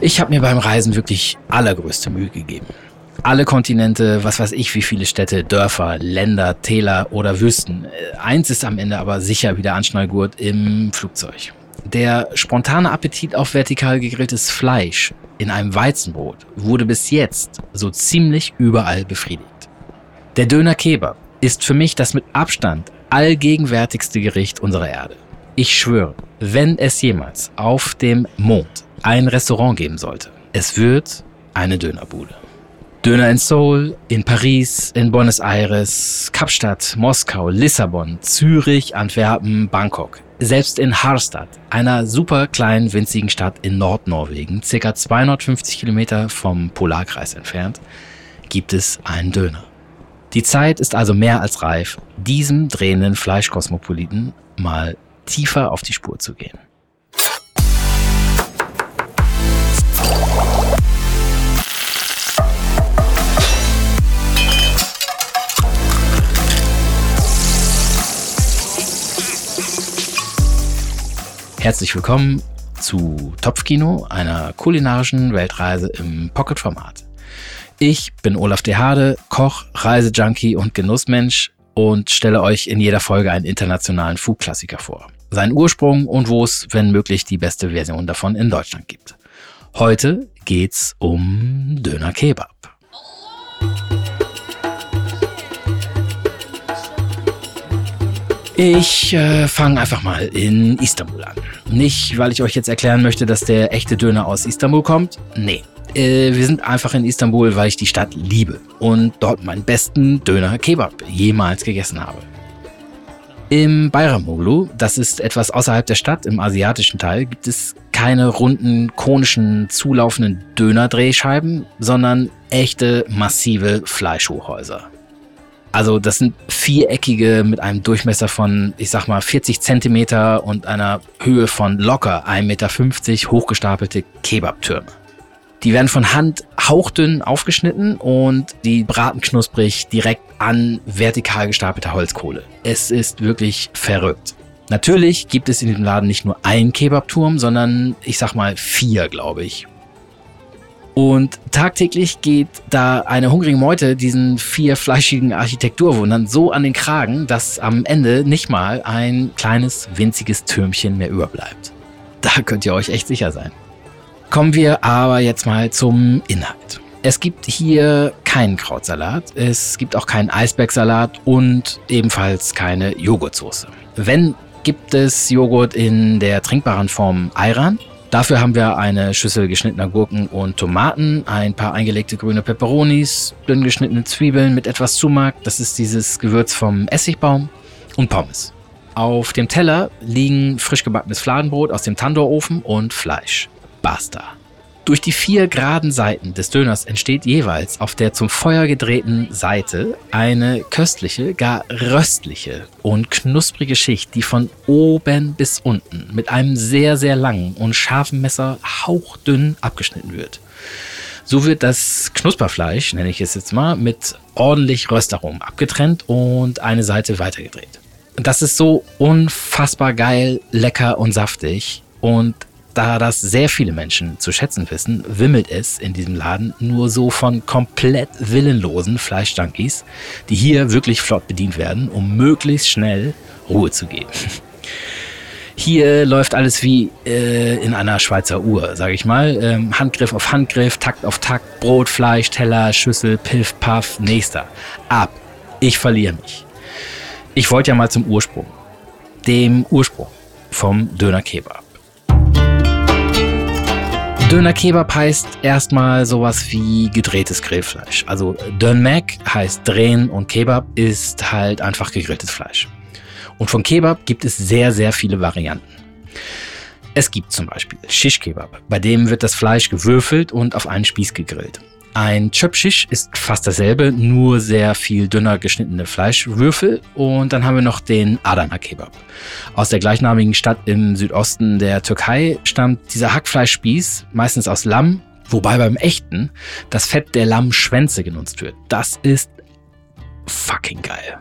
Ich habe mir beim Reisen wirklich allergrößte Mühe gegeben. Alle Kontinente, was weiß ich, wie viele Städte, Dörfer, Länder, Täler oder Wüsten. Äh, eins ist am Ende aber sicher wieder Anschnallgurt im Flugzeug. Der spontane Appetit auf vertikal gegrilltes Fleisch in einem Weizenbrot wurde bis jetzt so ziemlich überall befriedigt. Der Döner Kebab ist für mich das mit Abstand allgegenwärtigste Gericht unserer Erde. Ich schwöre, wenn es jemals auf dem Mond ein Restaurant geben sollte, es wird eine Dönerbude. Döner in Seoul, in Paris, in Buenos Aires, Kapstadt, Moskau, Lissabon, Zürich, Antwerpen, Bangkok. Selbst in Harstad, einer super kleinen, winzigen Stadt in Nordnorwegen, circa 250 Kilometer vom Polarkreis entfernt, gibt es einen Döner. Die Zeit ist also mehr als reif, diesem drehenden Fleischkosmopoliten mal tiefer auf die Spur zu gehen. Herzlich willkommen zu Topfkino, einer kulinarischen Weltreise im Pocket-Format. Ich bin Olaf De Hade, Koch, Reisejunkie und Genussmensch und stelle euch in jeder Folge einen internationalen Food-Klassiker vor. Seinen Ursprung und wo es, wenn möglich, die beste Version davon in Deutschland gibt. Heute geht's um Döner Kebab. Ich äh, fange einfach mal in Istanbul an. Nicht, weil ich euch jetzt erklären möchte, dass der echte Döner aus Istanbul kommt. Nee. Äh, wir sind einfach in Istanbul, weil ich die Stadt liebe und dort meinen besten Döner Kebab jemals gegessen habe. Im Bayramoglu, das ist etwas außerhalb der Stadt, im asiatischen Teil, gibt es keine runden, konischen, zulaufenden Dönerdrehscheiben, sondern echte, massive Fleischhochhäuser. Also das sind viereckige mit einem Durchmesser von, ich sag mal, 40 Zentimeter und einer Höhe von locker 1,50 Meter hochgestapelte Kebabtürme. Die werden von Hand hauchdünn aufgeschnitten und die braten knusprig direkt an vertikal gestapelter Holzkohle. Es ist wirklich verrückt. Natürlich gibt es in diesem Laden nicht nur einen Kebabturm, sondern ich sag mal vier, glaube ich. Und tagtäglich geht da eine hungrige Meute diesen vier fleischigen Architekturwundern so an den Kragen, dass am Ende nicht mal ein kleines, winziges Türmchen mehr überbleibt. Da könnt ihr euch echt sicher sein. Kommen wir aber jetzt mal zum Inhalt. Es gibt hier keinen Krautsalat, es gibt auch keinen Eisbergsalat und ebenfalls keine Joghurtsoße. Wenn gibt es Joghurt in der trinkbaren Form Ayran, Dafür haben wir eine Schüssel geschnittener Gurken und Tomaten, ein paar eingelegte grüne Peperonis, dünn geschnittene Zwiebeln mit etwas Zumark, das ist dieses Gewürz vom Essigbaum und Pommes. Auf dem Teller liegen frisch gebackenes Fladenbrot aus dem Tandorofen und Fleisch. Basta. Durch die vier geraden Seiten des Döners entsteht jeweils auf der zum Feuer gedrehten Seite eine köstliche, gar röstliche und knusprige Schicht, die von oben bis unten mit einem sehr, sehr langen und scharfen Messer hauchdünn abgeschnitten wird. So wird das Knusperfleisch, nenne ich es jetzt mal, mit ordentlich Röstaromen abgetrennt und eine Seite weitergedreht. Das ist so unfassbar geil, lecker und saftig und da das sehr viele Menschen zu schätzen wissen, wimmelt es in diesem Laden nur so von komplett willenlosen Fleischjunkies, die hier wirklich flott bedient werden, um möglichst schnell Ruhe zu geben. Hier läuft alles wie äh, in einer Schweizer Uhr, sage ich mal. Ähm, Handgriff auf Handgriff, Takt auf Takt, Brot, Fleisch, Teller, Schüssel, Piff, Puff, nächster. Ab. Ich verliere mich. Ich wollte ja mal zum Ursprung. Dem Ursprung vom Döner Kebab. Döner Kebab heißt erstmal sowas wie gedrehtes Grillfleisch. Also Dönmek heißt drehen und Kebab ist halt einfach gegrilltes Fleisch. Und von Kebab gibt es sehr, sehr viele Varianten. Es gibt zum Beispiel Shish Kebab, bei dem wird das Fleisch gewürfelt und auf einen Spieß gegrillt. Ein Chöpschisch ist fast dasselbe, nur sehr viel dünner geschnittene Fleischwürfel. Und dann haben wir noch den Adana Kebab. Aus der gleichnamigen Stadt im Südosten der Türkei stammt dieser Hackfleischspieß, meistens aus Lamm, wobei beim echten das Fett der Lammschwänze genutzt wird. Das ist fucking geil.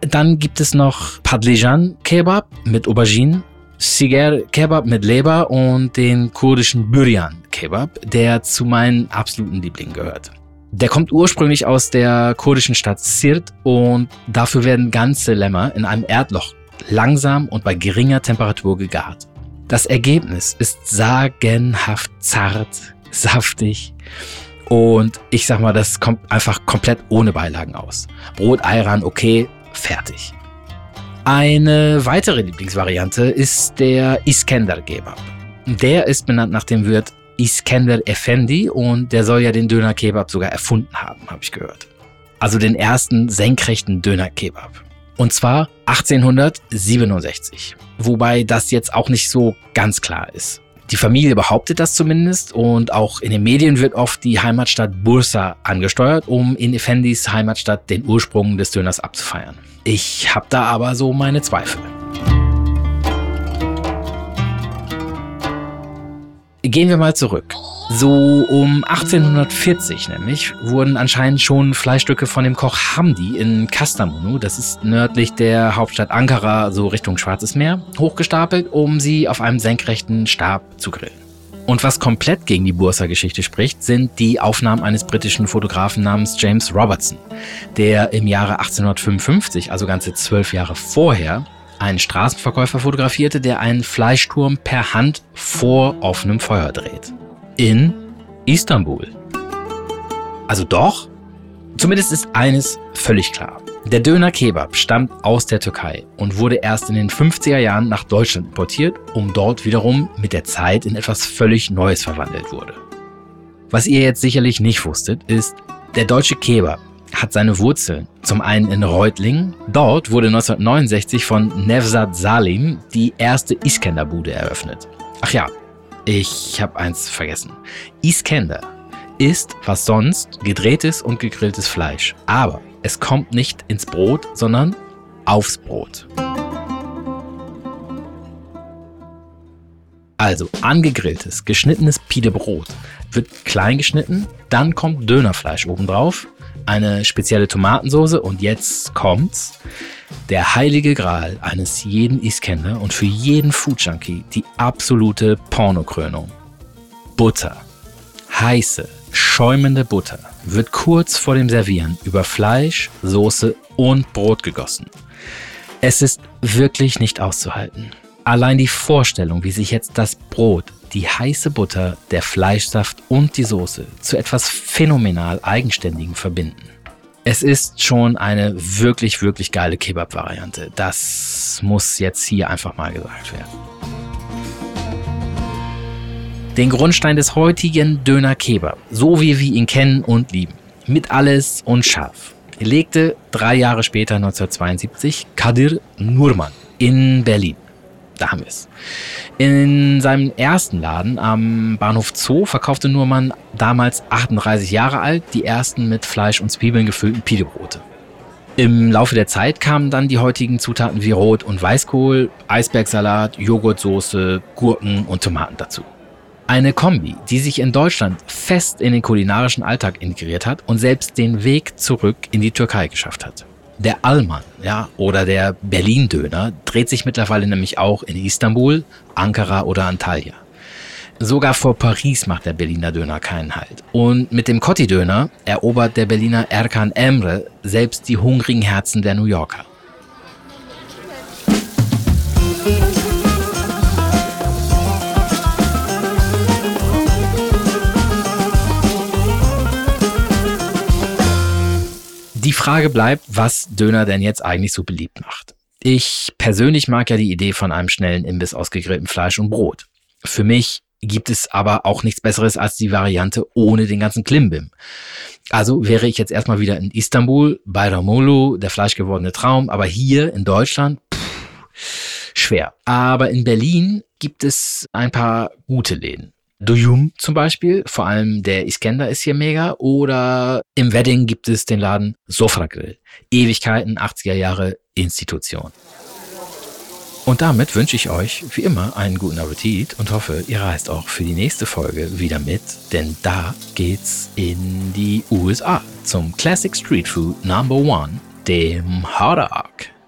Dann gibt es noch Padlijan Kebab mit Auberginen Siger Kebab mit Leber und den kurdischen Büryan Kebab, der zu meinen absoluten Lieblingen gehört. Der kommt ursprünglich aus der kurdischen Stadt Sirt und dafür werden ganze Lämmer in einem Erdloch langsam und bei geringer Temperatur gegart. Das Ergebnis ist sagenhaft zart, saftig und ich sag mal, das kommt einfach komplett ohne Beilagen aus. Brot, Ayran, okay, fertig. Eine weitere Lieblingsvariante ist der Iskender Kebab. Der ist benannt nach dem Wirt Iskender Effendi und der soll ja den Döner Kebab sogar erfunden haben, habe ich gehört. Also den ersten senkrechten Döner Kebab. Und zwar 1867. Wobei das jetzt auch nicht so ganz klar ist. Die Familie behauptet das zumindest und auch in den Medien wird oft die Heimatstadt Bursa angesteuert, um in Effendis Heimatstadt den Ursprung des Döners abzufeiern. Ich habe da aber so meine Zweifel. Gehen wir mal zurück. So um 1840 nämlich wurden anscheinend schon Fleischstücke von dem Koch Hamdi in Kastamonu, das ist nördlich der Hauptstadt Ankara, so Richtung Schwarzes Meer, hochgestapelt, um sie auf einem senkrechten Stab zu grillen. Und was komplett gegen die Bursa-Geschichte spricht, sind die Aufnahmen eines britischen Fotografen namens James Robertson, der im Jahre 1855, also ganze zwölf Jahre vorher, einen Straßenverkäufer fotografierte, der einen Fleischturm per Hand vor offenem Feuer dreht. In Istanbul. Also doch? Zumindest ist eines völlig klar. Der Döner Kebab stammt aus der Türkei und wurde erst in den 50er Jahren nach Deutschland importiert, um dort wiederum mit der Zeit in etwas völlig Neues verwandelt wurde. Was ihr jetzt sicherlich nicht wusstet, ist, der deutsche Kebab hat seine Wurzeln zum einen in Reutlingen. Dort wurde 1969 von Nevzat Salim die erste Iskender-Bude eröffnet. Ach ja, ich habe eins vergessen. Iskender ist, was sonst, gedrehtes und gegrilltes Fleisch. Aber es kommt nicht ins Brot, sondern aufs Brot. Also angegrilltes, geschnittenes Pidebrot wird klein geschnitten, dann kommt Dönerfleisch obendrauf, eine spezielle Tomatensauce und jetzt kommt's. Der heilige Gral eines jeden Iskender und für jeden Food Junkie die absolute Pornokrönung. Butter. Heiße, schäumende Butter wird kurz vor dem Servieren über Fleisch, Soße und Brot gegossen. Es ist wirklich nicht auszuhalten. Allein die Vorstellung, wie sich jetzt das Brot die heiße Butter, der Fleischsaft und die Soße zu etwas phänomenal Eigenständigem verbinden. Es ist schon eine wirklich, wirklich geile Kebab-Variante. Das muss jetzt hier einfach mal gesagt werden. Den Grundstein des heutigen Döner Kebab, so wie wir ihn kennen und lieben, mit alles und scharf, legte drei Jahre später, 1972, Kadir Nurman in Berlin. Da haben wir es. In seinem ersten Laden am Bahnhof Zoo verkaufte Nurmann damals 38 Jahre alt die ersten mit Fleisch und Zwiebeln gefüllten Pidebrote. Im Laufe der Zeit kamen dann die heutigen Zutaten wie Rot- und Weißkohl, Eisbergsalat, Joghurtsoße, Gurken und Tomaten dazu. Eine Kombi, die sich in Deutschland fest in den kulinarischen Alltag integriert hat und selbst den Weg zurück in die Türkei geschafft hat. Der Alman, ja, oder der Berlin-Döner dreht sich mittlerweile nämlich auch in Istanbul, Ankara oder Antalya. Sogar vor Paris macht der Berliner Döner keinen Halt. Und mit dem Cotti-Döner erobert der Berliner Erkan Emre selbst die hungrigen Herzen der New Yorker. Frage bleibt, was Döner denn jetzt eigentlich so beliebt macht. Ich persönlich mag ja die Idee von einem schnellen Imbiss aus gegrilltem Fleisch und Brot. Für mich gibt es aber auch nichts Besseres als die Variante ohne den ganzen Klimbim. Also wäre ich jetzt erstmal wieder in Istanbul, bei Ramulu, der fleischgewordene Traum, aber hier in Deutschland, pff, schwer. Aber in Berlin gibt es ein paar gute Läden. Duyum zum Beispiel, vor allem der Iskender ist hier mega. Oder im Wedding gibt es den Laden Sofra Grill. Ewigkeiten, 80er Jahre Institution. Und damit wünsche ich euch wie immer einen guten Appetit und hoffe, ihr reist auch für die nächste Folge wieder mit, denn da geht's in die USA zum Classic Street Food Number One, dem Hot Dog.